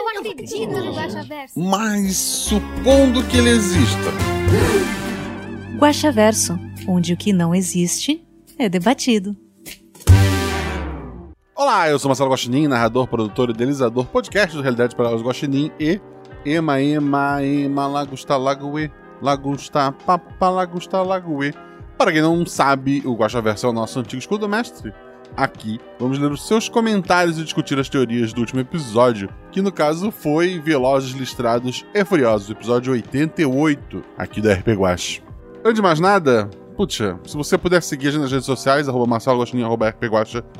não acredito no Guaxaverso. Mas supondo que ele exista. Guaxaverso, onde o que não existe é debatido. Olá, eu sou Marcelo Guaxinim, narrador, produtor e idealizador, podcast do Realidade para os Guaxinim e Ema, Ema, Ema, Lagusta, Lagoe, Lagusta, Papa, Lagusta, Lagoe. Para quem não sabe, o Guaxaverso é o nosso antigo escudo mestre. Aqui, vamos ler os seus comentários e discutir as teorias do último episódio, que no caso foi Velozes Listrados e Furiosos, episódio 88, aqui da RP Guax. Antes de mais nada, Puxa, se você puder seguir a gente nas redes sociais, arroba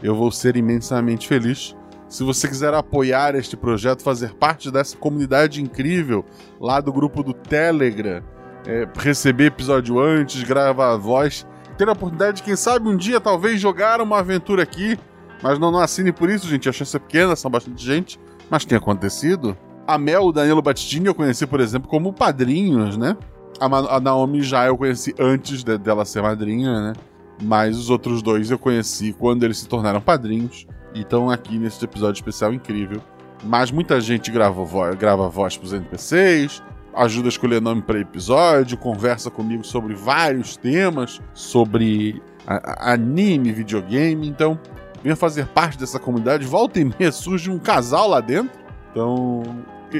eu vou ser imensamente feliz. Se você quiser apoiar este projeto, fazer parte dessa comunidade incrível lá do grupo do Telegram, é, receber episódio antes, gravar a voz, ter a oportunidade de, quem sabe, um dia talvez jogar uma aventura aqui, mas não, não assine por isso, gente, a chance é pequena, são bastante gente, mas tem acontecido. A Mel o Danilo Battistini eu conheci, por exemplo, como padrinhos, né? A, a Naomi já eu conheci antes de- dela ser madrinha, né? Mas os outros dois eu conheci quando eles se tornaram padrinhos. E estão aqui nesse episódio especial incrível. Mas muita gente grava, vo grava voz pros NPCs, ajuda a escolher nome para episódio, conversa comigo sobre vários temas, sobre a- a- anime, videogame. Então, venha fazer parte dessa comunidade. Volta e meia surge um casal lá dentro. Então,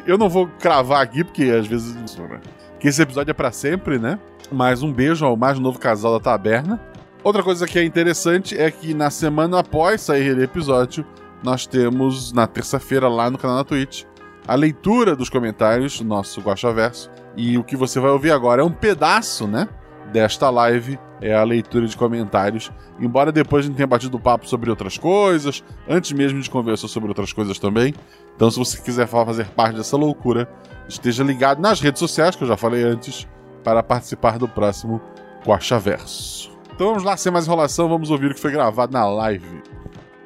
eu não vou cravar aqui, porque às vezes. né, Que esse episódio é pra sempre, né? Mas um beijo ao mais novo casal da taberna. Outra coisa que é interessante é que na semana após sair o episódio, nós temos na terça-feira lá no canal da Twitch a leitura dos comentários do nosso Guaxaverso. E o que você vai ouvir agora é um pedaço, né? Desta live, é a leitura de comentários. Embora depois a gente tenha batido papo sobre outras coisas, antes mesmo de conversar sobre outras coisas também. Então, se você quiser fa- fazer parte dessa loucura, esteja ligado nas redes sociais, que eu já falei antes, para participar do próximo Guaxaverso. Então vamos lá, sem mais enrolação, vamos ouvir o que foi gravado na live.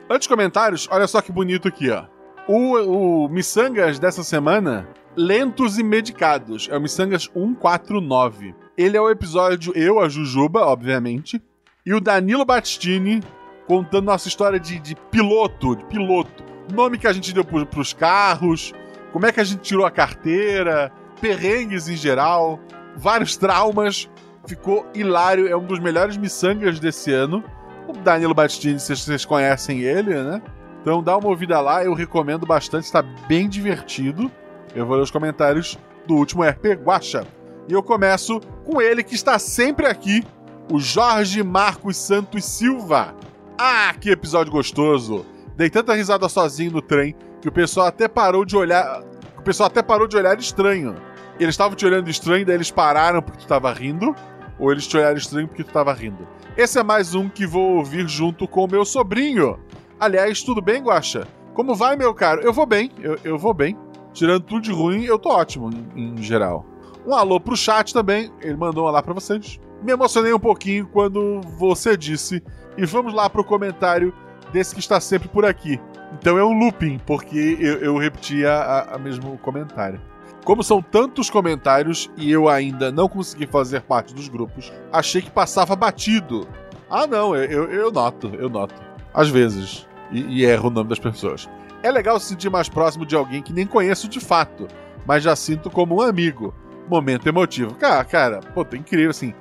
Antes comentários, olha só que bonito aqui, ó. O, o Missangas dessa semana, Lentos e Medicados. É o Missangas 149. Ele é o episódio Eu, a Jujuba, obviamente, e o Danilo Battistini contando nossa história de, de piloto, de piloto. Nome que a gente deu pro, pros carros, como é que a gente tirou a carteira, perrengues em geral, vários traumas. Ficou hilário, é um dos melhores miçangas desse ano. O Danilo Battistini, vocês conhecem ele, né? Então dá uma ouvida lá, eu recomendo bastante, está bem divertido. Eu vou ler os comentários do último RP Guacha. E eu começo com ele que está sempre aqui, o Jorge Marcos Santos Silva. Ah, que episódio gostoso! Dei tanta risada sozinho no trem que o pessoal até parou de olhar. O pessoal até parou de olhar estranho. Eles estavam te olhando estranho, daí eles pararam porque tu tava rindo, ou eles te olharam estranho porque tu tava rindo. Esse é mais um que vou ouvir junto com o meu sobrinho. Aliás, tudo bem, Guaxa? Como vai, meu caro? Eu vou bem, eu, eu vou bem. Tirando tudo de ruim, eu tô ótimo, em, em geral. Um alô pro chat também, ele mandou um alô pra vocês. Me emocionei um pouquinho quando você disse. E vamos lá pro comentário desse que está sempre por aqui. Então é um looping, porque eu, eu repeti a, a- a mesmo comentário. Como são tantos comentários e eu ainda não consegui fazer parte dos grupos, achei que passava batido. Ah, não, eu, eu, eu noto, eu noto. Às vezes. E, e erro o nome das pessoas. É legal se sentir mais próximo de alguém que nem conheço de fato, mas já sinto como um amigo. Momento emotivo. Cara, cara, pô, tá incrível assim.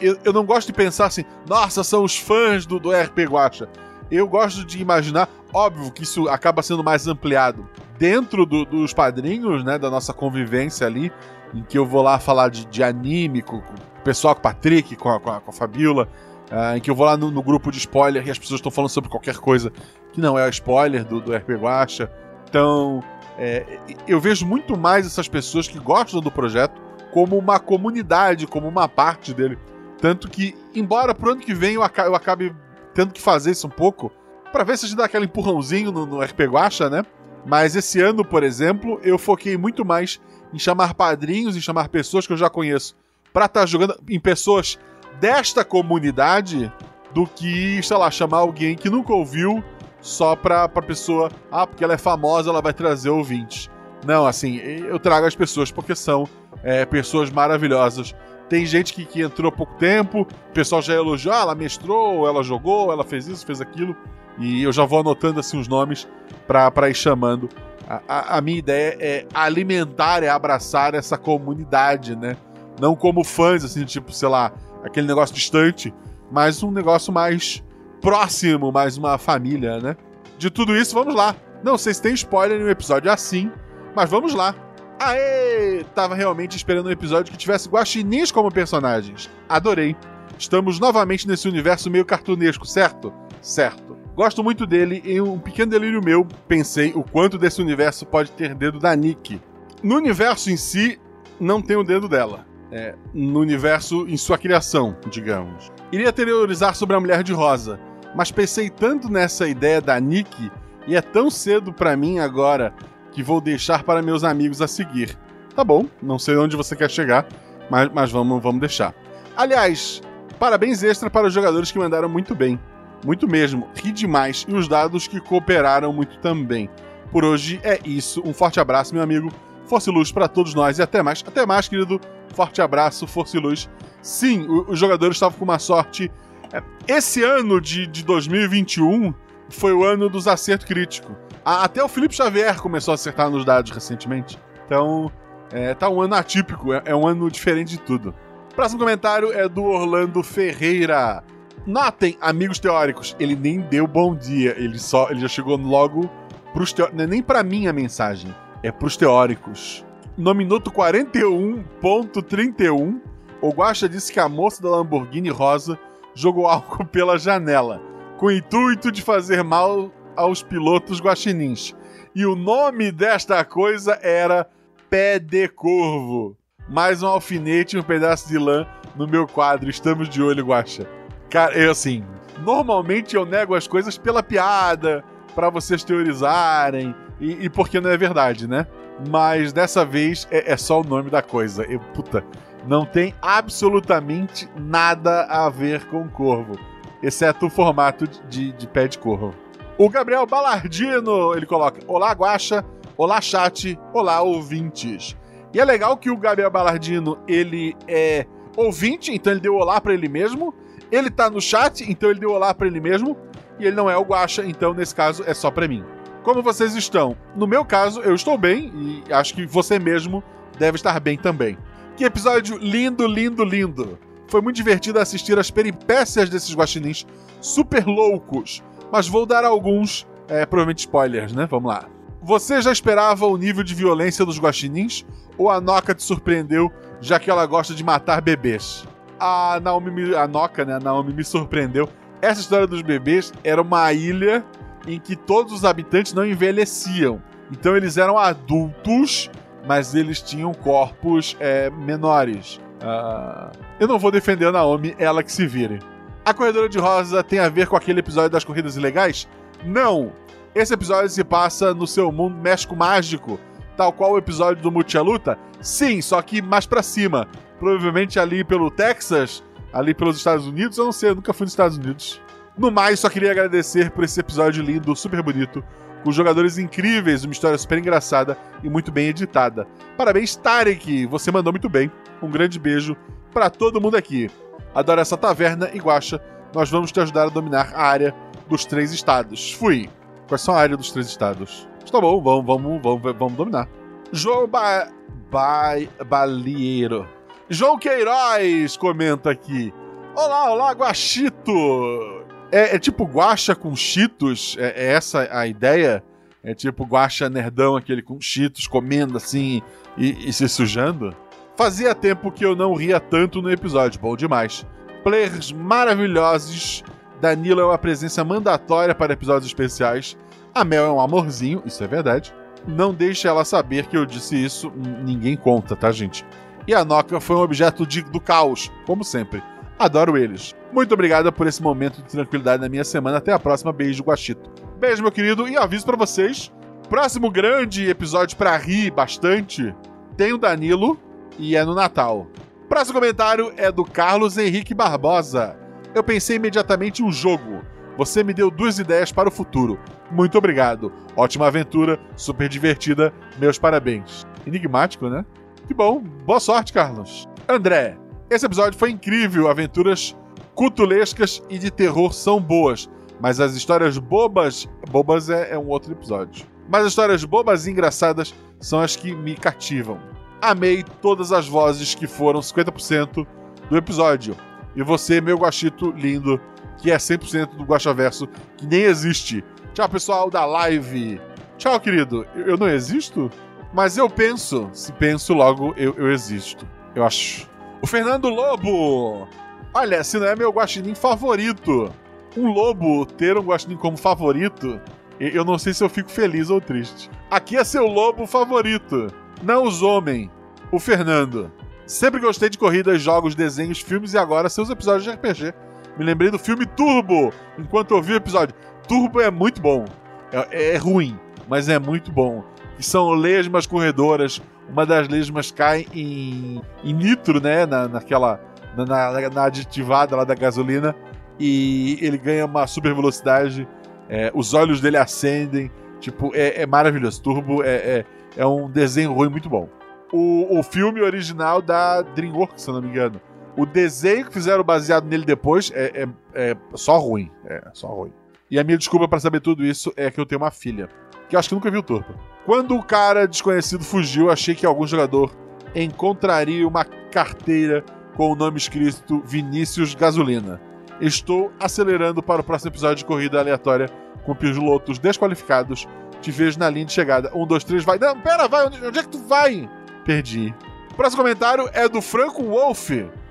Eu, eu não gosto de pensar assim, nossa, são os fãs do, do RP Guacha. Eu gosto de imaginar, óbvio que isso acaba sendo mais ampliado dentro do- dos padrinhos, né, da nossa convivência ali, em que eu vou lá falar de, de anime com, com o pessoal, com o Patrick, com a, com a, com a Fabiola, ah, em que eu vou lá no, no grupo de spoiler e as pessoas estão falando sobre qualquer coisa que não é spoiler do, do RP Guacha. Então, é, eu vejo muito mais essas pessoas que gostam do projeto como uma comunidade, como uma parte dele. Tanto que, embora pro ano que vem eu, aca- eu acabe tendo que fazer isso um pouco, pra ver se a gente dá aquele empurrãozinho no, no RP Guacha, né? Mas esse ano, por exemplo, eu foquei muito mais em chamar padrinhos, em chamar pessoas que eu já conheço pra estar jogando em pessoas desta comunidade do que, sei lá, chamar alguém que nunca ouviu só pra, pra pessoa, ah, porque ela é famosa, ela vai trazer ouvintes. Não, assim, eu trago as pessoas porque são é, pessoas maravilhosas. Tem gente que, que entrou há pouco tempo, o pessoal já elogiou, ah, ela mestrou, ela jogou, ela fez isso, fez aquilo. E eu já vou anotando assim os nomes pra, pra ir chamando. A, a, a minha ideia é alimentar, é abraçar essa comunidade, né? Não como fãs, assim, tipo, sei lá, aquele negócio distante, mas um negócio mais próximo, mais uma família, né? De tudo isso, vamos lá. Não sei se tem spoiler no episódio assim, mas vamos lá. Aê! Tava realmente esperando um episódio que tivesse guaxinins como personagens. Adorei. Estamos novamente nesse universo meio cartunesco, certo? Certo. Gosto muito dele e um pequeno delírio meu, pensei o quanto desse universo pode ter dedo da Nick. No universo em si, não tem o dedo dela. É, no universo em sua criação, digamos. Iria teorizar sobre a Mulher de Rosa, mas pensei tanto nessa ideia da Nick e é tão cedo para mim agora que vou deixar para meus amigos a seguir. Tá bom, não sei onde você quer chegar, mas, mas vamos, vamos deixar. Aliás, parabéns extra para os jogadores que mandaram muito bem. Muito mesmo, ri demais e os dados que cooperaram muito também. Por hoje é isso. Um forte abraço, meu amigo. Força e luz para todos nós e até mais. Até mais, querido. Forte abraço, força e luz. Sim, os jogadores estavam com uma sorte. É, esse ano de, de 2021 foi o ano dos acertos críticos. Até o Felipe Xavier começou a acertar nos dados recentemente. Então, é, tá um ano atípico, é, é um ano diferente de tudo. Próximo comentário é do Orlando Ferreira. Notem, amigos teóricos, ele nem deu bom dia, ele só ele já chegou logo pros teóricos. Não é nem pra mim a mensagem, é pros teóricos. No minuto 41.31, o Guaxa disse que a moça da Lamborghini rosa jogou álcool pela janela, com o intuito de fazer mal aos pilotos guaxinins. E o nome desta coisa era Pé de Corvo. Mais um alfinete e um pedaço de lã no meu quadro. Estamos de olho, Guaxa. Cara, eu assim, normalmente eu nego as coisas pela piada, para vocês teorizarem, e, e, porque não é verdade, né? Mas dessa vez é, é só o nome da coisa. Eu, puta, não tem absolutamente nada a ver com corvo, exceto o formato de, de pé de corvo. O Gabriel Balardino, ele coloca: Olá, Guacha. Olá, chat. Olá, ouvintes. E é legal que o Gabriel Balardino, ele é ouvinte, então ele deu olá para ele mesmo. Ele tá no chat, então ele deu olá para ele mesmo. E ele não é o Guacha, então nesse caso é só para mim. Como vocês estão? No meu caso, eu estou bem e acho que você mesmo deve estar bem também. Que episódio lindo, lindo, lindo. Foi muito divertido assistir as peripécias desses guaxinins super loucos, mas vou dar alguns, é, provavelmente spoilers, né? Vamos lá. Você já esperava o nível de violência dos guaxinins? Ou a Noca te surpreendeu, já que ela gosta de matar bebês? a Naomi, a Noca, né? A Naomi me surpreendeu. Essa história dos bebês era uma ilha em que todos os habitantes não envelheciam. Então eles eram adultos, mas eles tinham corpos é, menores. Uh, eu não vou defender a Naomi, ela que se vire. A Corredora de Rosa tem a ver com aquele episódio das corridas ilegais? Não! Esse episódio se passa no seu mundo México mágico, tal qual o episódio do Multi Luta? Sim, só que mais para cima provavelmente ali pelo Texas, ali pelos Estados Unidos. Eu não sei, eu nunca fui nos Estados Unidos. No mais, só queria agradecer por esse episódio lindo, super bonito, com jogadores incríveis, uma história super engraçada e muito bem editada. Parabéns, Tarek! Você mandou muito bem. Um grande beijo para todo mundo aqui. Adoro essa taverna e guacha. Nós vamos te ajudar a dominar a área dos três estados. Fui. Quais são a área dos três estados? Tá bom, vamos, vamos, vamos, vamos dominar. João ba... ba... Balieiro. João Queiroz comenta aqui. Olá, olá, Guaxito! É, é tipo guacha com cheetos? É, é, essa a ideia? É tipo guacha nerdão, aquele com cheetos, comendo assim e, e se sujando? Fazia tempo que eu não ria tanto no episódio, bom demais. Players maravilhosos. Danilo é uma presença mandatória para episódios especiais. A Mel é um amorzinho, isso é verdade. Não deixe ela saber que eu disse isso, ninguém conta, tá, gente? e a Nokia foi um objeto de, do caos, como sempre. Adoro eles. Muito obrigada por esse momento de tranquilidade na minha semana. Até a próxima. Beijo, Guachito. Beijo, meu querido, e aviso para vocês: Próximo grande episódio pra rir bastante tem o Danilo e é no Natal. Próximo comentário é do Carlos Henrique Barbosa. Eu pensei imediatamente em um jogo. Você me deu duas ideias para o futuro. Muito obrigado. Ótima aventura, super divertida. Meus parabéns. Enigmático, né? Que bom. Boa sorte, Carlos. André, esse episódio foi incrível. Aventuras cutulescas e de terror são boas. Mas as histórias bobas. Bobas é, é um outro episódio. Mas as histórias bobas e engraçadas são as que me cativam. Amei todas as vozes que foram 50% do episódio. E você, meu guachito lindo, que é 100% do Guaxaverso, que nem existe. Tchau, pessoal da live. Tchau, querido. Eu, eu não existo? Mas eu penso. Se penso, logo eu, eu existo. Eu acho. O Fernando Lobo! Olha, se não é meu guaxinim favorito. Um lobo ter um guaxinim como favorito, eu não sei se eu fico feliz ou triste. Aqui é seu lobo favorito. Não os homens. O Fernando. Sempre gostei de corridas, jogos, desenhos, filmes e agora seus episódios de RPG. Me lembrei do filme Turbo enquanto ouvi o episódio. Turbo é muito bom. É, é ruim, mas é muito bom. E são lesmas corredoras. Uma das lesmas cai em, em nitro, né? Na, naquela. Na, na, na aditivada lá da gasolina. E ele ganha uma super velocidade. É, os olhos dele acendem. Tipo, é, é maravilhoso. Turbo é, é, é um desenho ruim muito bom. O, o filme original da DreamWorks, se não me engano. O desenho que fizeram baseado nele depois é, é, é só ruim. É só ruim. E a minha desculpa para saber tudo isso é que eu tenho uma filha. Que eu acho que nunca viu Turbo. Quando o cara desconhecido fugiu, achei que algum jogador encontraria uma carteira com o nome escrito Vinícius Gasolina. Estou acelerando para o próximo episódio de corrida aleatória com pilotos desqualificados. Te vejo na linha de chegada. Um, dois, três, vai. Não, pera, vai. Onde, onde é que tu vai? Perdi. O próximo comentário é do Franco Wolf.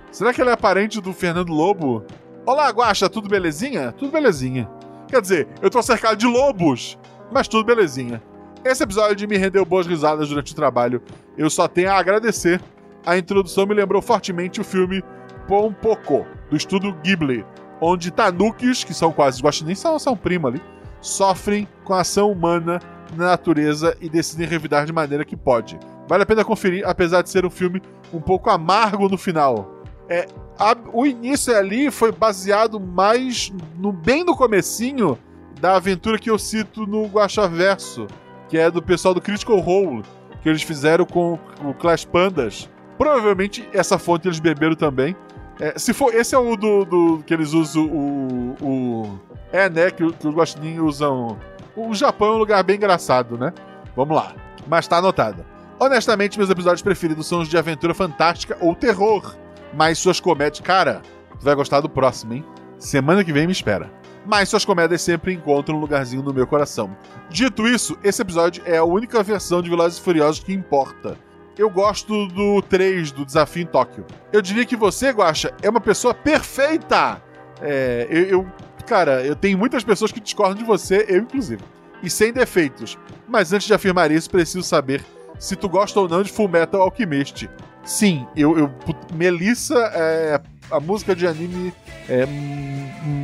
Será que ele é parente do Fernando Lobo? Olá, Guaxa, tudo belezinha? Tudo belezinha. Quer dizer, eu tô cercado de lobos, mas tudo belezinha. Esse episódio me rendeu boas risadas durante o trabalho. Eu só tenho a agradecer. A introdução me lembrou fortemente o filme Pompoko, do estúdio Ghibli, onde tanukis, que são quase guaxinins, são, são primo ali, sofrem com a ação humana na natureza e decidem revidar de maneira que pode. Vale a pena conferir, apesar de ser um filme um pouco amargo no final. É, a, o início ali foi baseado mais no bem no comecinho da aventura que eu cito no Guaxaverso, que é do pessoal do Critical Role, que eles fizeram com o Clash Pandas. Provavelmente essa fonte eles beberam também. É, se for, esse é o do, do, que eles usam o, o é, né, que, que os guaxinins usam. O Japão é um lugar bem engraçado, né? Vamos lá. Mas tá anotado. Honestamente, meus episódios preferidos são os de aventura fantástica ou terror mas suas comédias. Cara, tu vai gostar do próximo, hein? Semana que vem me espera. Mas suas comédias sempre encontram um lugarzinho no meu coração. Dito isso, esse episódio é a única versão de Velozes e Furiosos que importa. Eu gosto do 3, do Desafio em Tóquio. Eu diria que você, Guacha, é uma pessoa perfeita! É, eu, eu, cara, eu tenho muitas pessoas que discordam de você, eu inclusive. E sem defeitos. Mas antes de afirmar isso, preciso saber se tu gosta ou não de Full Metal Alchemist. Sim, eu. eu Melissa é a música de anime é,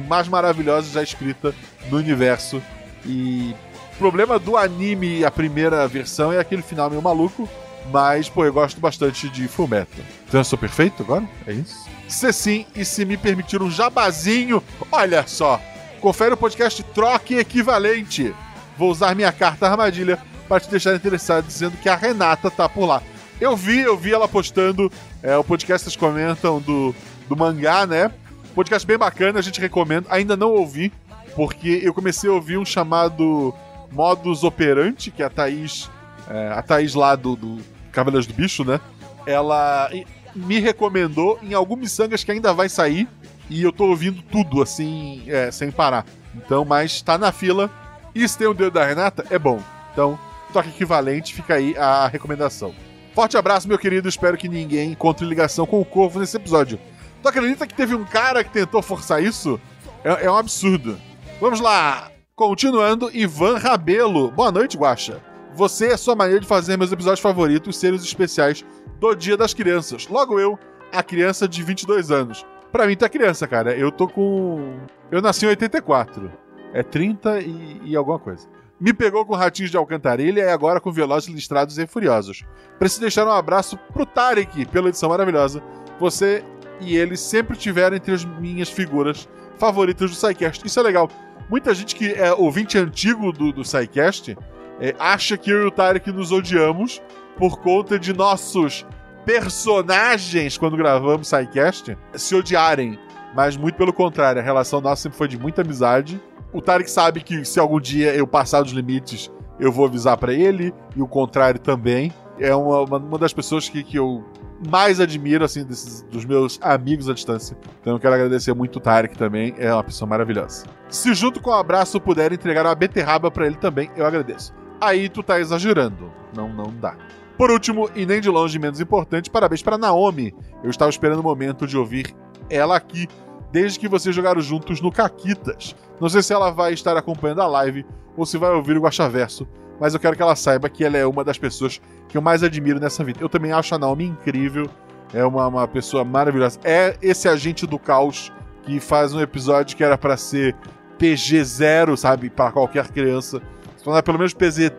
mais maravilhosa já escrita no universo. E o problema do anime, a primeira versão, é aquele final meio maluco. Mas, pô, eu gosto bastante de Fullmetal. Então eu sou perfeito agora? É isso? Se sim, e se me permitir um jabazinho, olha só. Confere o podcast Troque Equivalente. Vou usar minha carta armadilha para te deixar interessado dizendo que a Renata tá por lá. Eu vi, eu vi ela postando. É, o podcast vocês comentam do, do mangá, né? Podcast bem bacana, a gente recomenda. Ainda não ouvi, porque eu comecei a ouvir um chamado Modus Operante, que é a Thaís. É, a Thaís lá do, do Cavaleiros do Bicho, né? Ela me recomendou em algumas miçangas que ainda vai sair. E eu tô ouvindo tudo, assim, é, sem parar. Então, mas tá na fila. E se tem o dedo da Renata, é bom. Então, toque equivalente, fica aí a recomendação. Forte abraço, meu querido. Espero que ninguém encontre ligação com o Corvo nesse episódio. Tu acredita que teve um cara que tentou forçar isso? É, é um absurdo. Vamos lá. Continuando, Ivan Rabelo. Boa noite, Guaxa. Você é sua maneira de fazer meus episódios favoritos serem os especiais do Dia das Crianças. Logo eu, a criança de 22 anos. Pra mim tá criança, cara. Eu tô com. Eu nasci em 84. É 30 e, e alguma coisa. Me pegou com ratinhos de alcantarilha e agora com velozes listrados e furiosos. Preciso deixar um abraço pro Tarek pela edição maravilhosa. Você e ele sempre tiveram entre as minhas figuras favoritas do SciCast. Isso é legal. Muita gente que é ouvinte antigo do, do SciCast é, acha que eu e o Tarek nos odiamos por conta de nossos personagens, quando gravamos SciCast, se odiarem. Mas muito pelo contrário, a relação nossa sempre foi de muita amizade. O Tarek sabe que se algum dia eu passar dos limites, eu vou avisar para ele, e o contrário também. É uma, uma, uma das pessoas que, que eu mais admiro, assim, desses, dos meus amigos à distância. Então eu quero agradecer muito o Tarek também, é uma pessoa maravilhosa. Se junto com o abraço puder entregar uma beterraba para ele também, eu agradeço. Aí tu tá exagerando. Não, não dá. Por último, e nem de longe menos importante, parabéns para Naomi. Eu estava esperando o momento de ouvir ela aqui, desde que vocês jogaram juntos no Caquitas. Não sei se ela vai estar acompanhando a live ou se vai ouvir o Guaxaverso, mas eu quero que ela saiba que ela é uma das pessoas que eu mais admiro nessa vida. Eu também acho a Naomi incrível, é uma, uma pessoa maravilhosa. É esse agente do caos que faz um episódio que era para ser PG0, sabe, para qualquer criança. Se tornar pelo menos PG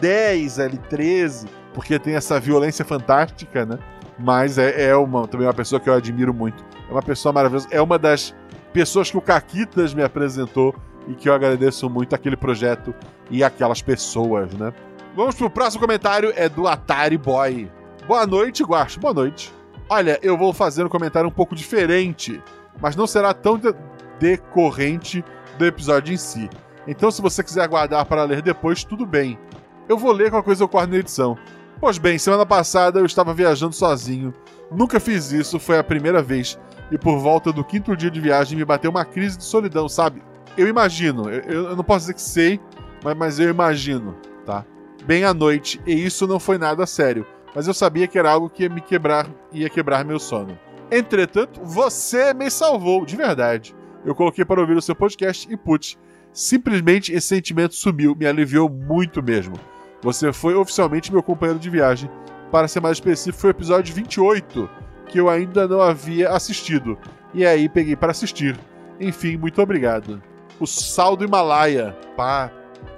10, L13, porque tem essa violência fantástica, né? Mas é, é uma, também uma pessoa que eu admiro muito. É uma pessoa maravilhosa. É uma das pessoas que o Caquitas me apresentou e que eu agradeço muito aquele projeto e aquelas pessoas, né? Vamos pro próximo comentário, é do Atari Boy. Boa noite, Guacho. Boa noite. Olha, eu vou fazer um comentário um pouco diferente, mas não será tão de decorrente do episódio em si. Então, se você quiser aguardar para ler depois, tudo bem. Eu vou ler qualquer coisa eu corto na edição. Pois bem, semana passada eu estava viajando sozinho. Nunca fiz isso, foi a primeira vez. E por volta do quinto dia de viagem me bateu uma crise de solidão, sabe? Eu imagino, eu, eu não posso dizer que sei, mas, mas eu imagino, tá? Bem à noite, e isso não foi nada sério, mas eu sabia que era algo que ia me quebrar, ia quebrar meu sono. Entretanto, você me salvou, de verdade. Eu coloquei para ouvir o seu podcast e, putz, simplesmente esse sentimento sumiu, me aliviou muito mesmo. Você foi oficialmente meu companheiro de viagem. Para ser mais específico, foi o episódio 28, que eu ainda não havia assistido. E aí peguei para assistir. Enfim, muito obrigado o Sal do Himalaia, pá.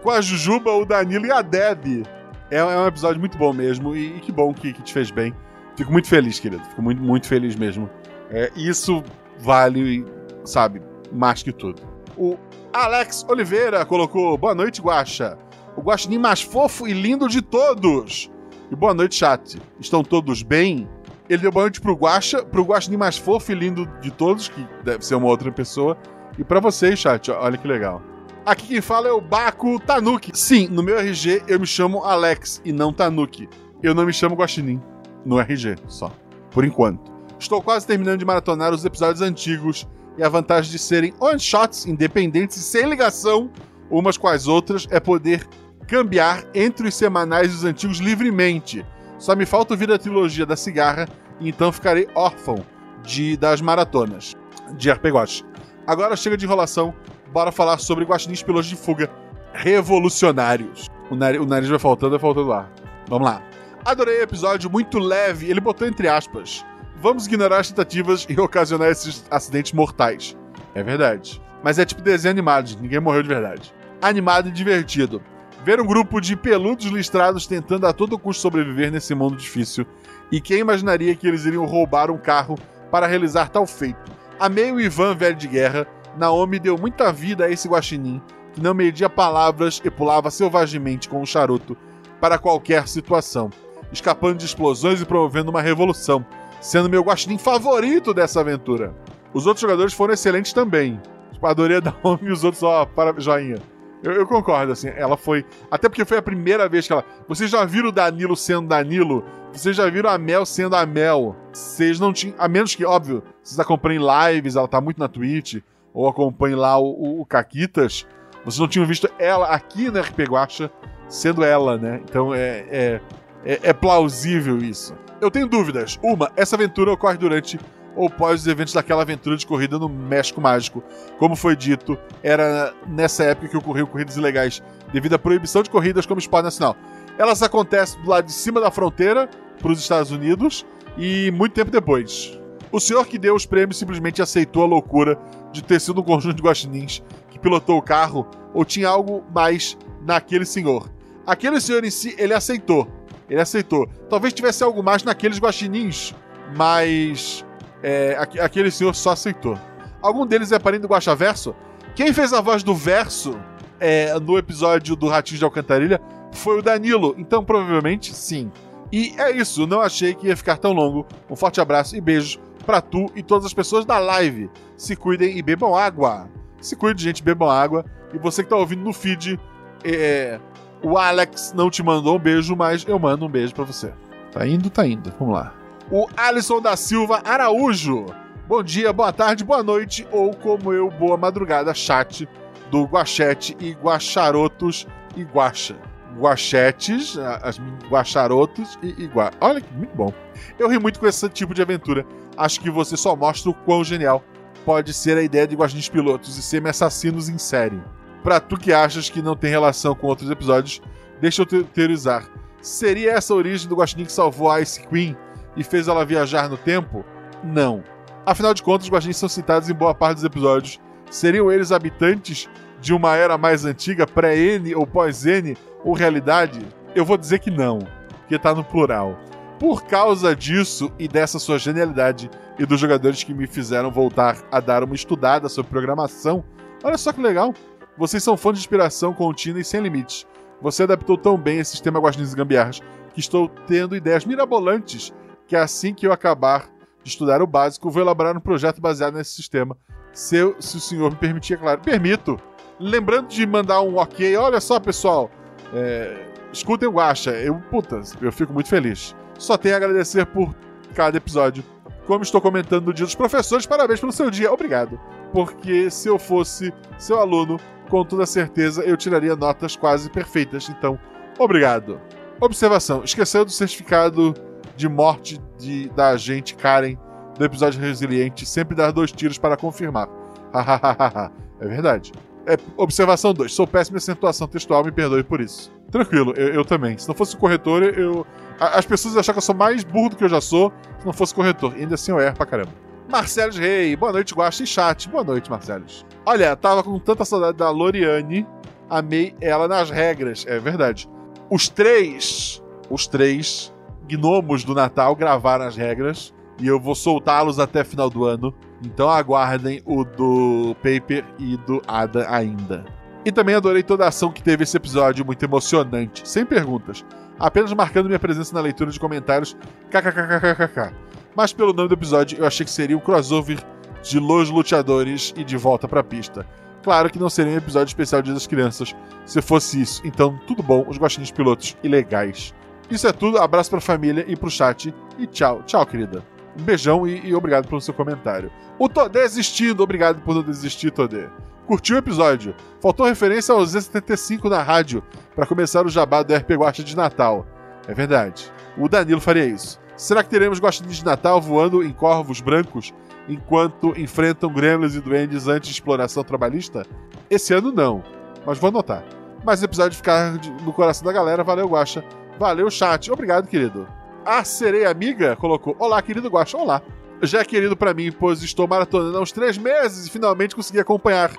Com a Jujuba, o Danilo e a Deb. É, é um episódio muito bom mesmo e, e que bom que, que, te fez bem. Fico muito feliz, querido. Fico muito, muito feliz mesmo. É, isso vale, sabe, mais que tudo. O Alex Oliveira colocou boa noite, Guaxa. O guaxinim mais fofo e lindo de todos. E boa noite, chat. Estão todos bem? Ele deu boa noite pro Guaxa, pro guaxinim mais fofo e lindo de todos, que deve ser uma outra pessoa. E para vocês, chat, olha que legal. Aqui quem fala é o Baco Tanuki. Sim, no meu RG eu me chamo Alex e não Tanuki. Eu não me chamo Guaxinim. No RG, só. Por enquanto. Estou quase terminando de maratonar os episódios antigos e a vantagem de serem one-shots independentes e sem ligação umas com as outras é poder cambiar entre os semanais dos antigos livremente. Só me falta ouvir a trilogia da cigarra e então ficarei órfão de das maratonas de RPG Watch. Agora chega de enrolação, bora falar sobre guaxinins pilotos de fuga revolucionários. O nariz, o nariz vai faltando, vai faltando ar. Vamos lá. Adorei o episódio, muito leve, ele botou entre aspas. Vamos ignorar as tentativas e ocasionar esses acidentes mortais. É verdade. Mas é tipo desenho animado, ninguém morreu de verdade. Animado e divertido. Ver um grupo de peludos listrados tentando a todo custo sobreviver nesse mundo difícil. E quem imaginaria que eles iriam roubar um carro para realizar tal feito? Amei o Ivan velho de guerra. Naomi deu muita vida a esse guaxinim, que não media palavras e pulava selvagemente com um charuto para qualquer situação, escapando de explosões e promovendo uma revolução, sendo meu guaxinim favorito dessa aventura. Os outros jogadores foram excelentes também. Tipo, adorei a Naomi e os outros, ó, para joinha. Eu, eu, concordo, assim, ela foi. Até porque foi a primeira vez que ela. Vocês já viram o Danilo sendo Danilo? Vocês já viram a Mel sendo a Mel? Vocês não tinham. A menos que, óbvio, vocês acompanhem lives, ela tá muito na Twitch, ou acompanhem lá o, o, o Caquitas. Vocês não tinham visto ela aqui na RP Guacha sendo ela, né? Então é, é, é, é plausível isso. Eu tenho dúvidas. Uma, essa aventura ocorre durante ou pós os eventos daquela aventura de corrida no México Mágico. Como foi dito, era nessa época que ocorriam corridas ilegais devido à proibição de corridas como esporte nacional. Elas acontecem do lado de cima da fronteira para os Estados Unidos e muito tempo depois. O senhor que deu os prêmios simplesmente aceitou a loucura de ter sido um conjunto de guaxinins que pilotou o carro ou tinha algo mais naquele senhor. Aquele senhor em si, ele aceitou. Ele aceitou. Talvez tivesse algo mais naqueles guaxinins, mas é, aqu- aquele senhor só aceitou. Algum deles é parente do Guaxaverso? Quem fez a voz do verso é, no episódio do Ratinho de Alcantarilha foi o Danilo, então provavelmente sim. E é isso, não achei que ia ficar tão longo. Um forte abraço e beijos pra tu e todas as pessoas da live. Se cuidem e bebam água. Se cuide, gente, bebam água. E você que tá ouvindo no feed, é, o Alex não te mandou um beijo, mas eu mando um beijo pra você. Tá indo, tá indo. Vamos lá. O Alisson da Silva Araújo. Bom dia, boa tarde, boa noite, ou como eu, boa madrugada, chat do Guachete e Guacharotos e Guacha. Guachetes, as Guacharotos e, e Gua... Olha que muito bom. Eu ri muito com esse tipo de aventura. Acho que você só mostra o quão genial pode ser a ideia de guaxinins pilotos e semi-assassinos em série. Pra tu que achas que não tem relação com outros episódios, deixa eu te- teorizar. Seria essa a origem do guaxinim que salvou a Ice Queen e fez ela viajar no tempo? Não. Afinal de contas, os guaxinins são citados em boa parte dos episódios. Seriam eles habitantes de uma era mais antiga, pré-N ou pós-N, ou realidade? Eu vou dizer que não, porque tá no plural. Por causa disso e dessa sua genialidade e dos jogadores que me fizeram voltar a dar uma estudada sobre programação, olha só que legal. Vocês são fãs de inspiração contínua e sem limites. Você adaptou tão bem esse sistema Guaxinins e Gambiarras que estou tendo ideias mirabolantes que assim que eu acabar de estudar o básico, vou elaborar um projeto baseado nesse sistema. Se, eu- se o senhor me permitir, é claro. Permito. Lembrando de mandar um ok. Olha só, pessoal. É, escutem o Guaxa. Eu, puta, eu fico muito feliz. Só tenho a agradecer por cada episódio. Como estou comentando no dia dos professores, parabéns pelo seu dia. Obrigado. Porque se eu fosse seu aluno, com toda certeza eu tiraria notas quase perfeitas. Então, obrigado. Observação: esqueceu do certificado de morte de, da agente Karen do episódio Resiliente, sempre dar dois tiros para confirmar. Hahaha. é verdade. É, observação 2. Sou péssimo em acentuação textual, me perdoe por isso. Tranquilo, eu, eu também. Se não fosse corretor, eu. a- as pessoas iam achar que eu sou mais burro do que eu já sou se não fosse corretor. E ainda assim eu erro pra caramba. Marcelos Rei, boa noite, Guaxa e chat. Boa noite, Marcelos. Olha, tava com tanta saudade da Loriane, amei ela nas regras, é verdade. Os três, os três gnomos do Natal gravaram as regras e eu vou soltá-los até final do ano. Então aguardem o do Paper e do Ada ainda. E também adorei toda a ação que teve esse episódio, muito emocionante, sem perguntas. Apenas marcando minha presença na leitura de comentários, kkkkkk. Mas pelo nome do episódio, eu achei que seria um crossover de Los Luteadores e de Volta pra Pista. Claro que não seria um episódio especial Dia das Crianças, se fosse isso. Então, tudo bom, os guaxinins pilotos e legais. Isso é tudo, abraço pra família e pro chat. E tchau, tchau, querida. Um beijão e, e obrigado pelo seu comentário. O Todê desistindo, obrigado por não desistir, Todê. Curtiu o episódio? Faltou referência ao Z75 na rádio para começar o jabá do RP Guacha de Natal. É verdade. O Danilo faria isso. Será que teremos guaxinins de Natal voando em corvos brancos enquanto enfrentam gremlins e duendes antes de exploração trabalhista? Esse ano não, mas vou anotar. Mas o episódio ficar no coração da galera, valeu, Guaxa. Valeu, chat. Obrigado, querido. A sereia amiga colocou: Olá, querido Guaxa. Olá. Já é querido pra mim, pois estou maratonando há uns três meses e finalmente consegui acompanhar.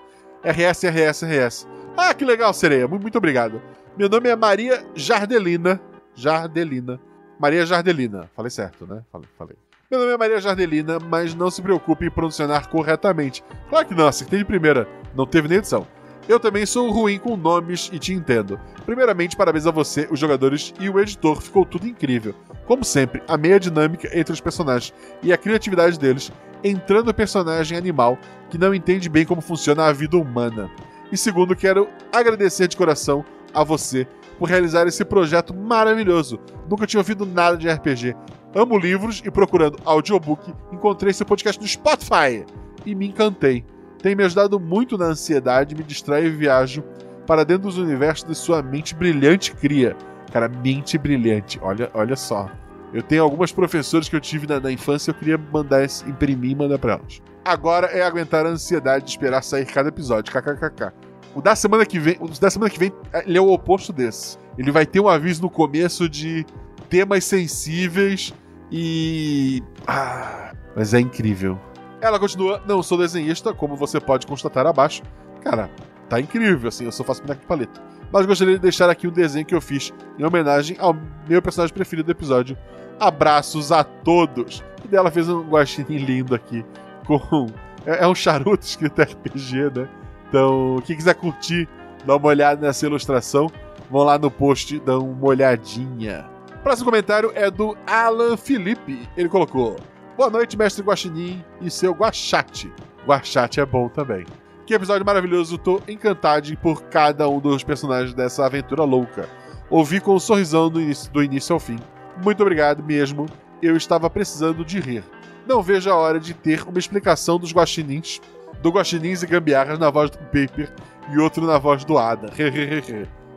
RS, RS, RS. Ah, que legal, sereia. Mu- Muito obrigado. Meu nome é Maria Jardelina. Jardelina. Maria Jardelina. Falei certo, né? Falei. falei. Meu nome é Maria Jardelina, mas não se preocupe em pronunciar corretamente. Claro que não, acertei de primeira. Não teve nem edição. Eu também sou ruim com nomes e te entendo. Primeiramente, parabéns a você, os jogadores e o editor, ficou tudo incrível. Como sempre, a dinâmica entre os personagens e a criatividade deles, entrando o personagem animal que não entende bem como funciona a vida humana. E segundo, quero agradecer de coração a você por realizar esse projeto maravilhoso. Nunca tinha ouvido nada de RPG. Amo livros e procurando audiobook, encontrei esse podcast no Spotify e me encantei. Tem me ajudado muito na ansiedade, me distrai e viajo para dentro dos universos de sua mente brilhante cria. Cara, mente brilhante, olha, olha só. Eu tenho algumas professoras que eu tive na, na infância, eu queria mandar esse, imprimir e mandar pra elas. Agora é aguentar a ansiedade de esperar sair cada episódio, kkkk. O da semana que vem, o da semana que vem, ele é o oposto desse. Ele vai ter um aviso no começo de temas sensíveis e ah, mas é incrível. Ela continua, não sou desenhista, como você pode constatar abaixo. Cara, tá incrível, assim, eu só faço boneco de paleta. Mas gostaria de deixar aqui um desenho que eu fiz em homenagem ao meu personagem preferido do episódio. Abraços a todos! E dela fez um guaxinim lindo aqui, com... É, é um charuto escrito RPG, né? Então, quem quiser curtir, dá uma olhada nessa ilustração, vão lá no post, dá uma olhadinha. Próximo comentário é do Alan Felipe. Ele colocou: Boa noite, mestre Guaxinim e seu Guachate. Guachate é bom também. Que episódio maravilhoso, tô encantado por cada um dos personagens dessa aventura louca. Ouvi com um sorrisão do início, do início ao fim. Muito obrigado mesmo, eu estava precisando de rir. Não vejo a hora de ter uma explicação dos guaxinins, do guaxinins e gambiarras na voz do Paper e outro na voz do Ada.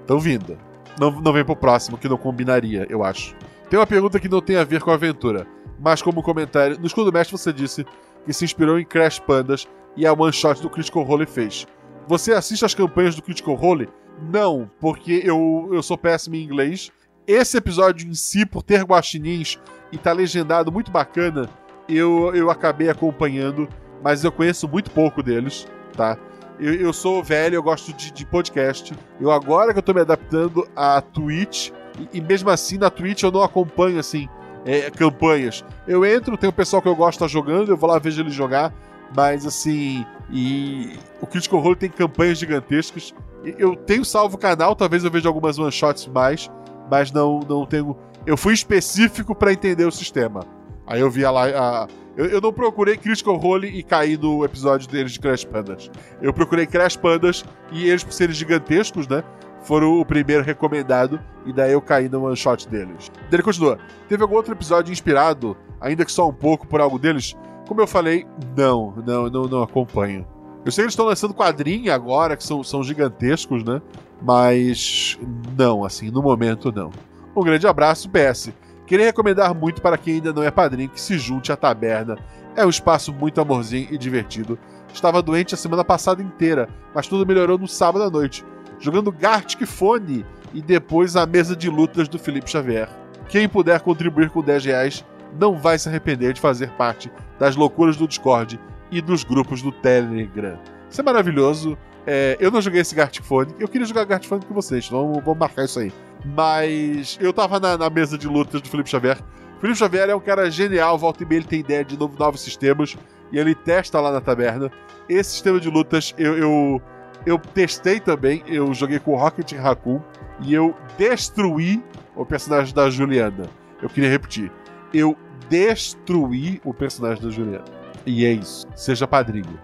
Estão vindo. Não, não vem pro próximo, que não combinaria, eu acho. Tem uma pergunta que não tem a ver com a aventura, mas como comentário, no escudo mestre você disse que se inspirou em Crash Pandas e a one shot do Critical Role fez. Você assiste as campanhas do Critical Role? Não, porque eu, eu sou péssimo em inglês. Esse episódio em si, por ter guaxinins e tá legendado muito bacana, eu, eu acabei acompanhando, mas eu conheço muito pouco deles, tá? Eu, eu sou velho, eu gosto de, de, podcast. Eu agora que eu tô me adaptando à Twitch, e, e mesmo assim na Twitch eu não acompanho assim é, campanhas. Eu entro, tem o pessoal que eu gosto tá jogando, eu vou lá vejo ele jogar, mas assim, e o Critical Role tem campanhas gigantescas. Eu tenho salvo o canal, talvez eu veja algumas one shots mais, mas não não tenho. Eu fui específico para entender o sistema. Aí eu vi a, a eu, eu, não procurei Critical Role e caí no episódio deles de Crash Pandas. Eu procurei Crash Pandas e eles, por serem gigantescos, né? Foram o primeiro recomendado e daí eu caí no one shot deles. Ele continua. Teve algum outro episódio inspirado, ainda que só um pouco, por algo deles? Como eu falei, não, não, não, não acompanho. Eu sei que eles estão lançando quadrinhos agora, que são, são gigantescos, né? Mas não, assim, no momento não. Um grande abraço, PS. Queria recomendar muito para quem ainda não é padrinho que se junte à taberna. É um espaço muito amorzinho e divertido. Estava doente a semana passada inteira, mas tudo melhorou no sábado à noite, jogando Gartic Fone e depois a mesa de lutas do Felipe Xavier. Quem puder contribuir com 10 reais não vai se arrepender de fazer parte das loucuras do Discord e dos grupos do Telegram. Isso é maravilhoso. É, eu não joguei esse Gartifone. Eu queria jogar Gartifone com vocês, então vamos marcar isso aí. Mas eu tava na, na, mesa de lutas do Felipe Xavier. Felipe Xavier é um cara genial, volta e meia ele tem ideia de novo, novos sistemas e ele testa lá na taberna. Esse sistema de lutas eu, eu, eu testei também. Eu joguei com o Rocket Raccoon e eu destruí o personagem da Juliana. Eu queria repetir eu destruí o personagem da Juliana. E é isso. Seja padrinho.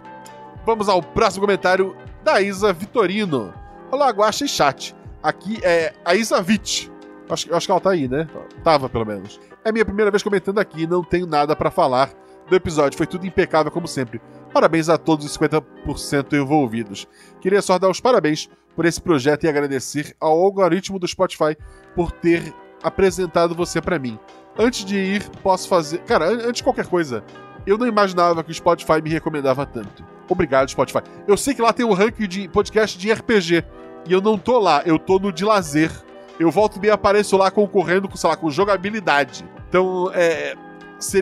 Vamos ao próximo comentário da Isa Vitorino. Olá, Guaxa e chat. Aqui é a Isa Vit. Acho, acho que ela tá aí, né? Tava, pelo menos. É minha primeira vez comentando aqui não tenho nada para falar do episódio. Foi tudo impecável, como sempre. Parabéns a todos os 50% envolvidos. Queria só dar os parabéns por esse projeto e agradecer ao algoritmo do Spotify por ter apresentado você para mim antes de ir, posso fazer. Cara, antes de qualquer coisa, eu não imaginava que o Spotify me recomendava tanto. Obrigado, Spotify. Eu sei que lá tem um ranking de podcast de RPG. E eu não tô lá, eu tô no de lazer. Eu volto e me apareço lá concorrendo com, sei lá, com jogabilidade. Então, é.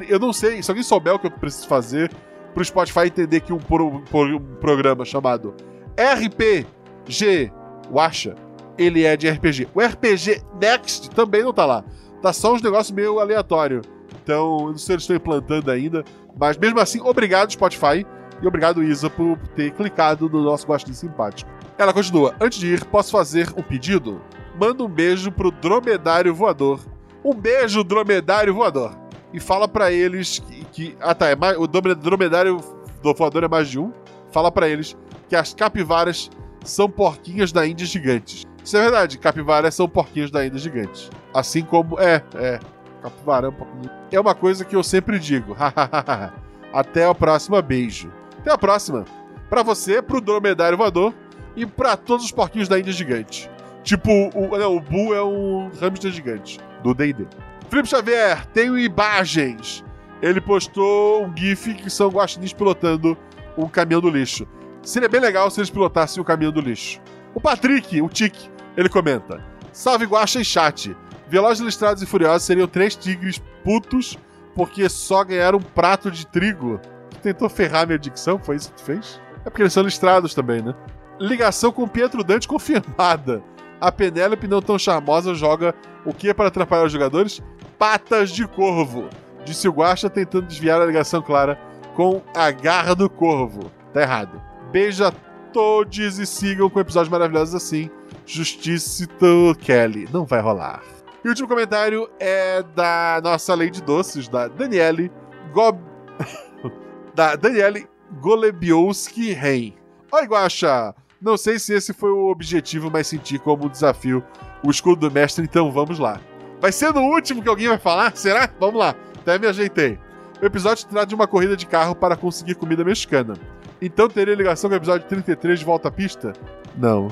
Eu não sei, se alguém souber o que eu preciso fazer pro Spotify entender que um, um, um programa chamado RPG Washa, ele é de RPG. O RPG Next também não tá lá tá só uns negócios meio aleatório. Então, não sei se eles estão implantando ainda. Mas mesmo assim, obrigado, Spotify. E obrigado, Isa, por ter clicado no nosso gostinho simpático. Ela continua. Antes de ir, posso fazer um pedido? Manda um beijo pro dromedário voador. Um beijo, dromedário voador. E fala para eles que, que, Ah, tá. É mais, o dromedário do voador é mais de um. Fala para eles que as capivaras são porquinhas da Índia gigantes. Isso é verdade, capivaras são porquinhos da Índia gigantes. Assim como. É, é. Capivara é um pouquinho. É uma coisa que eu sempre digo. Até a próxima, beijo. Até a próxima. Pra você, pro dromedário voador e pra todos os porquinhos da Índia gigante. Tipo, o, não, o Boo é um hamster gigante do D&D. Felipe Xavier, tenho imagens. Ele postou um gif que são guaxinins pilotando um caminhão do lixo. Seria bem legal se eles pilotassem o caminhão do lixo. O Patrick, o Tic, ele comenta: Salve Guaxa e chat. Velozes Listrados e Furiosos seriam três tigres putos porque só ganharam um prato de trigo. Tu tentou ferrar minha dicção? Foi isso que tu fez? É porque eles são listrados também, né? Ligação com Pietro Dante confirmada. A Penélope não tão charmosa joga o que para atrapalhar os jogadores? Patas de corvo. Disse o Guaxa tentando desviar a ligação clara com a garra do corvo. Tá errado. Beija todos e sigam com episódios maravilhosos assim. Justicito Kelly. Não vai rolar. E o último comentário é da nossa Lady Doces, da Daniele Gob... da Daniele Golebiowski Ren. Oi, Guaxa! Não sei se esse foi o objetivo, mas senti como um desafio o escudo do mestre, então vamos lá. Vai ser no último que alguém vai falar? Será? Vamos lá. Até me ajeitei. O episódio trata de uma corrida de carro para conseguir comida mexicana. Então teria ligação com o episódio 33 de Volta à Pista? Não.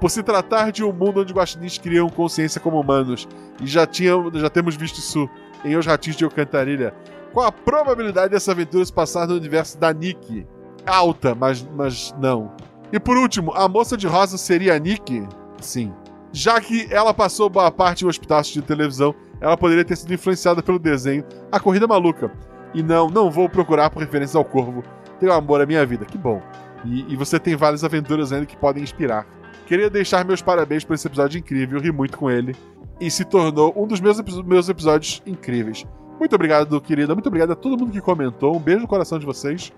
Por se tratar de um mundo onde guaxinins criam consciência como humanos, e já, tinham, já temos visto isso em Os Ratinhos de Alcantarilha, qual a probabilidade dessa aventura se passar no universo da Nick? Alta, mas, mas não. E por último, a moça de rosa seria a Nick? Sim. Já que ela passou boa parte em hospital de televisão, ela poderia ter sido influenciada pelo desenho A Corrida Maluca. E não, não vou procurar por referência ao Corvo. Tenho amor à minha vida, que bom. E, e você tem várias aventuras ainda que podem inspirar. Queria deixar meus parabéns por esse episódio incrível, ri muito com ele. E se tornou um dos meus, meus episódios incríveis. Muito obrigado, querida. Muito obrigado a todo mundo que comentou. Um beijo no coração de vocês.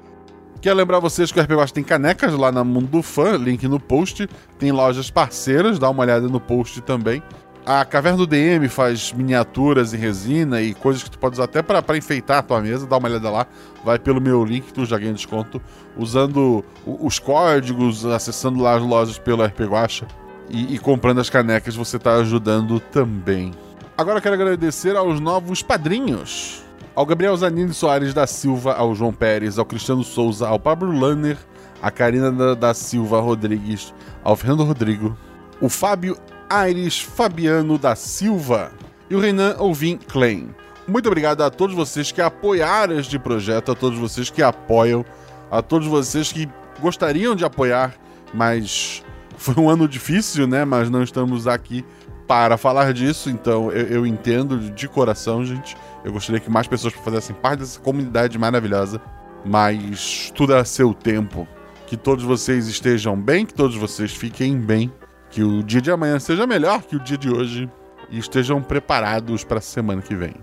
Quero lembrar vocês que o RPG tem canecas lá na Mundo do Fã, link no post. Tem lojas parceiras, dá uma olhada no post também. A Caverna do DM faz miniaturas em resina e coisas que tu pode usar até para enfeitar a tua mesa. Dá uma olhada lá, vai pelo meu link que tu já ganha desconto. Usando os códigos, acessando lá as lojas pelo RP Guacha e, e comprando as canecas, você está ajudando também. Agora quero agradecer aos novos padrinhos. Ao Gabriel Zanini Soares da Silva, ao João Pérez, ao Cristiano Souza, ao Pablo Lanner, a Karina da, da Silva Rodrigues, ao Fernando Rodrigo, o Fábio Aires Fabiano da Silva e o Renan Alvin Klein. Muito obrigado a todos vocês que apoiaram este projeto, a todos vocês que apoiam, a todos vocês que gostariam de apoiar, mas foi um ano difícil, né? Mas não estamos aqui para falar disso, então eu, eu, entendo de coração, gente. Eu gostaria que mais pessoas fizessem parte dessa comunidade maravilhosa, mas tudo a seu tempo. Que todos vocês estejam bem, que todos vocês fiquem bem, que o dia de amanhã seja melhor que o dia de hoje e estejam preparados para a semana que vem.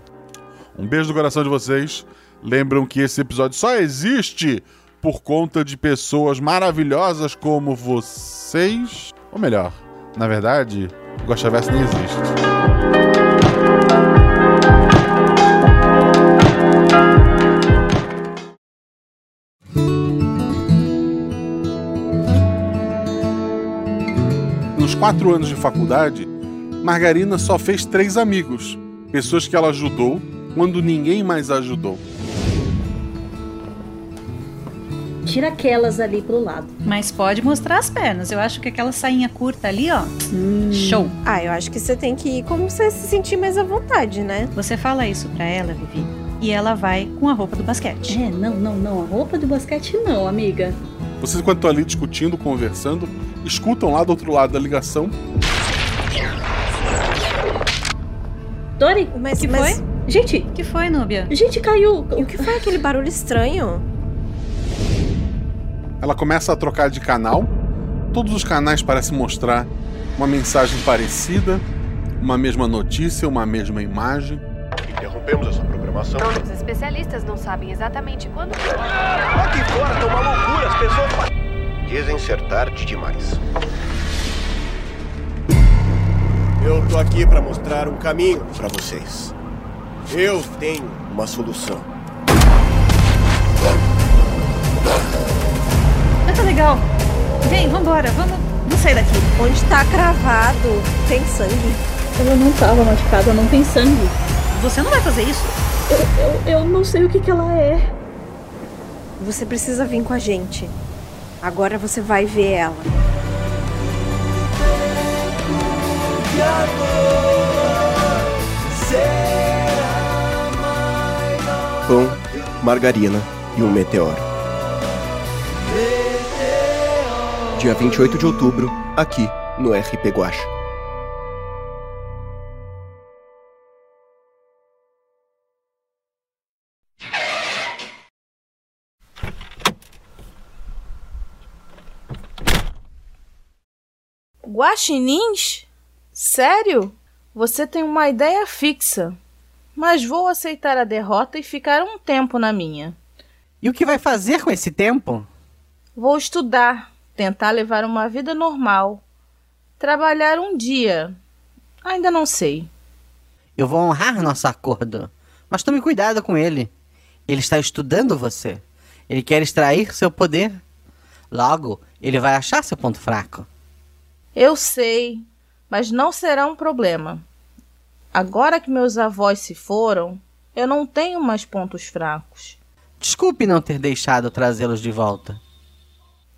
Um beijo do coração de vocês. Lembram que esse episódio só existe por conta de pessoas maravilhosas como vocês. Ou melhor, na verdade, o Guaxaverso nem existe. Quatro anos de faculdade, Margarina só fez três amigos, pessoas que ela ajudou quando ninguém mais a ajudou. Tira aquelas ali pro lado. Mas pode mostrar as pernas. Eu acho que aquela sainha curta ali, ó. Hum. Show. Ah, eu acho que você tem que ir como você se sentir mais à vontade, né? Você fala isso pra ela, Vivi. E ela vai com a roupa do basquete. É, não, não, não. A roupa do basquete não, amiga. Vocês, enquanto estão ali discutindo, conversando, escutam lá do outro lado da ligação. Dori, mas. que mas... foi? Gente. que foi, Núbia? Gente, caiu. O que foi aquele barulho estranho? Ela começa a trocar de canal. Todos os canais parecem mostrar uma mensagem parecida, uma mesma notícia, uma mesma imagem. Interrompemos essa programação. Os especialistas não sabem exatamente quando. Aqui fora tá uma loucura, as pessoas. Dizem ser tarde demais. Eu tô aqui para mostrar um caminho para vocês. Eu tenho uma solução. tá legal. Vem, vambora, vamos, vamos sair daqui. Onde tá cravado tem sangue. Ela não tava machucada, não tem sangue. Você não vai fazer isso? Eu, eu, eu não sei o que, que ela é. Você precisa vir com a gente. Agora você vai ver ela. Pão, margarina e um meteoro. Dia 28 de outubro, aqui no RP Guacha. Guaxinins? Sério? Você tem uma ideia fixa. Mas vou aceitar a derrota e ficar um tempo na minha. E o que vai fazer com esse tempo? Vou estudar, tentar levar uma vida normal. Trabalhar um dia. Ainda não sei. Eu vou honrar nosso acordo. Mas tome cuidado com ele. Ele está estudando você. Ele quer extrair seu poder. Logo, ele vai achar seu ponto fraco. Eu sei, mas não será um problema. Agora que meus avós se foram, eu não tenho mais pontos fracos. Desculpe não ter deixado trazê-los de volta.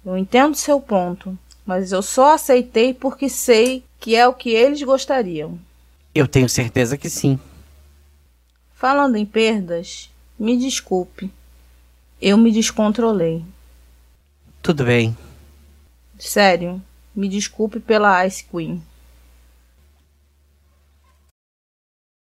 Eu entendo seu ponto, mas eu só aceitei porque sei que é o que eles gostariam. Eu tenho certeza que sim. Falando em perdas, me desculpe. Eu me descontrolei. Tudo bem. Sério, me desculpe pela Ice Queen.